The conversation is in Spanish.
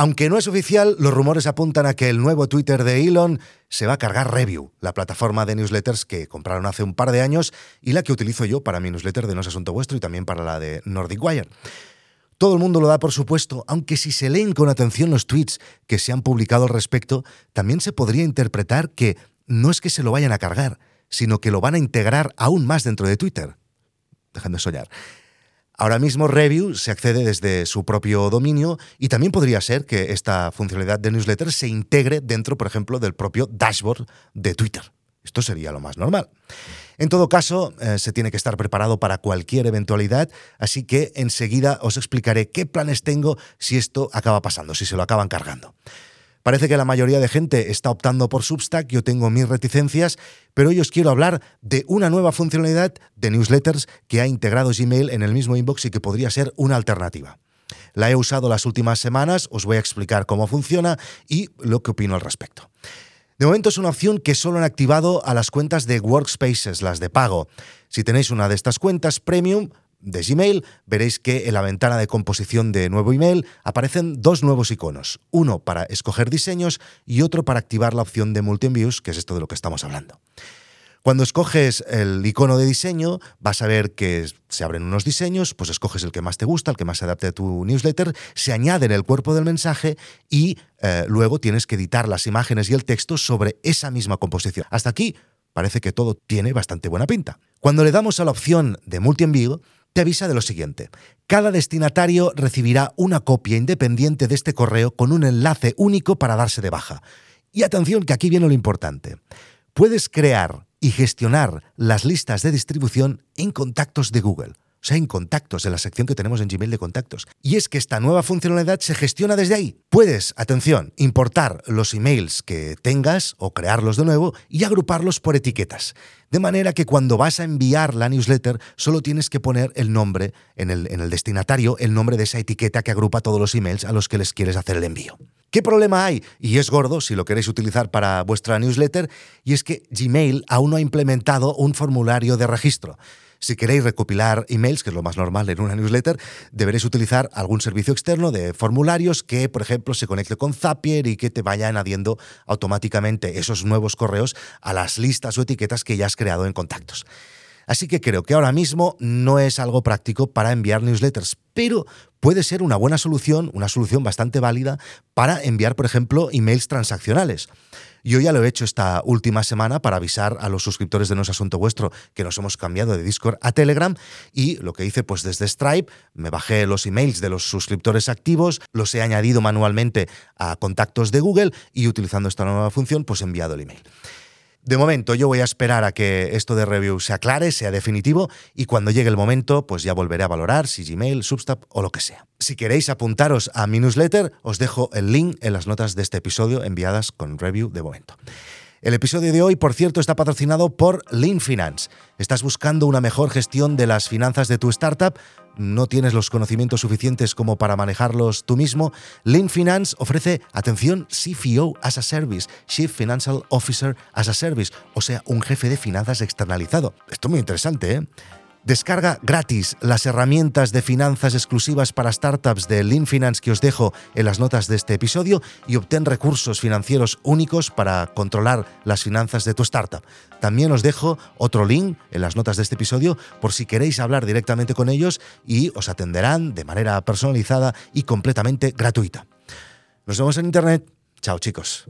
Aunque no es oficial, los rumores apuntan a que el nuevo Twitter de Elon se va a cargar Review, la plataforma de newsletters que compraron hace un par de años y la que utilizo yo para mi newsletter de No es Asunto Vuestro y también para la de Nordic Wire. Todo el mundo lo da por supuesto, aunque si se leen con atención los tweets que se han publicado al respecto, también se podría interpretar que no es que se lo vayan a cargar, sino que lo van a integrar aún más dentro de Twitter. Dejando de soñar. Ahora mismo Review se accede desde su propio dominio y también podría ser que esta funcionalidad de newsletter se integre dentro, por ejemplo, del propio dashboard de Twitter. Esto sería lo más normal. En todo caso, eh, se tiene que estar preparado para cualquier eventualidad, así que enseguida os explicaré qué planes tengo si esto acaba pasando, si se lo acaban cargando. Parece que la mayoría de gente está optando por Substack, yo tengo mis reticencias, pero hoy os quiero hablar de una nueva funcionalidad de newsletters que ha integrado Gmail en el mismo inbox y que podría ser una alternativa. La he usado las últimas semanas, os voy a explicar cómo funciona y lo que opino al respecto. De momento es una opción que solo han activado a las cuentas de Workspaces, las de pago. Si tenéis una de estas cuentas premium, de Gmail, veréis que en la ventana de composición de nuevo email aparecen dos nuevos iconos, uno para escoger diseños y otro para activar la opción de Multi-Enviews, que es esto de lo que estamos hablando. Cuando escoges el icono de diseño, vas a ver que se abren unos diseños, pues escoges el que más te gusta, el que más se adapte a tu newsletter, se añade en el cuerpo del mensaje y eh, luego tienes que editar las imágenes y el texto sobre esa misma composición. Hasta aquí parece que todo tiene bastante buena pinta. Cuando le damos a la opción de multi-envío, te avisa de lo siguiente. Cada destinatario recibirá una copia independiente de este correo con un enlace único para darse de baja. Y atención, que aquí viene lo importante. Puedes crear y gestionar las listas de distribución en contactos de Google. O sea, en contactos, en la sección que tenemos en Gmail de contactos. Y es que esta nueva funcionalidad se gestiona desde ahí. Puedes, atención, importar los emails que tengas o crearlos de nuevo y agruparlos por etiquetas. De manera que cuando vas a enviar la newsletter, solo tienes que poner el nombre en el, en el destinatario, el nombre de esa etiqueta que agrupa todos los emails a los que les quieres hacer el envío. ¿Qué problema hay? Y es gordo si lo queréis utilizar para vuestra newsletter, y es que Gmail aún no ha implementado un formulario de registro. Si queréis recopilar emails, que es lo más normal en una newsletter, deberéis utilizar algún servicio externo de formularios que, por ejemplo, se conecte con Zapier y que te vaya añadiendo automáticamente esos nuevos correos a las listas o etiquetas que ya has creado en contactos. Así que creo que ahora mismo no es algo práctico para enviar newsletters, pero puede ser una buena solución, una solución bastante válida para enviar, por ejemplo, emails transaccionales. Yo ya lo he hecho esta última semana para avisar a los suscriptores de No es Asunto Vuestro que nos hemos cambiado de Discord a Telegram y lo que hice pues desde Stripe, me bajé los emails de los suscriptores activos, los he añadido manualmente a contactos de Google y utilizando esta nueva función pues he enviado el email. De momento yo voy a esperar a que esto de review se aclare, sea definitivo y cuando llegue el momento pues ya volveré a valorar si Gmail, Substack o lo que sea. Si queréis apuntaros a mi newsletter os dejo el link en las notas de este episodio enviadas con review de momento. El episodio de hoy, por cierto, está patrocinado por Lean Finance. ¿Estás buscando una mejor gestión de las finanzas de tu startup? ¿No tienes los conocimientos suficientes como para manejarlos tú mismo? Lean Finance ofrece, atención, CFO as a Service, Chief Financial Officer as a Service, o sea, un jefe de finanzas externalizado. Esto es muy interesante, ¿eh? Descarga gratis las herramientas de finanzas exclusivas para startups de Lean Finance que os dejo en las notas de este episodio y obtén recursos financieros únicos para controlar las finanzas de tu startup. También os dejo otro link en las notas de este episodio por si queréis hablar directamente con ellos y os atenderán de manera personalizada y completamente gratuita. Nos vemos en Internet. Chao chicos.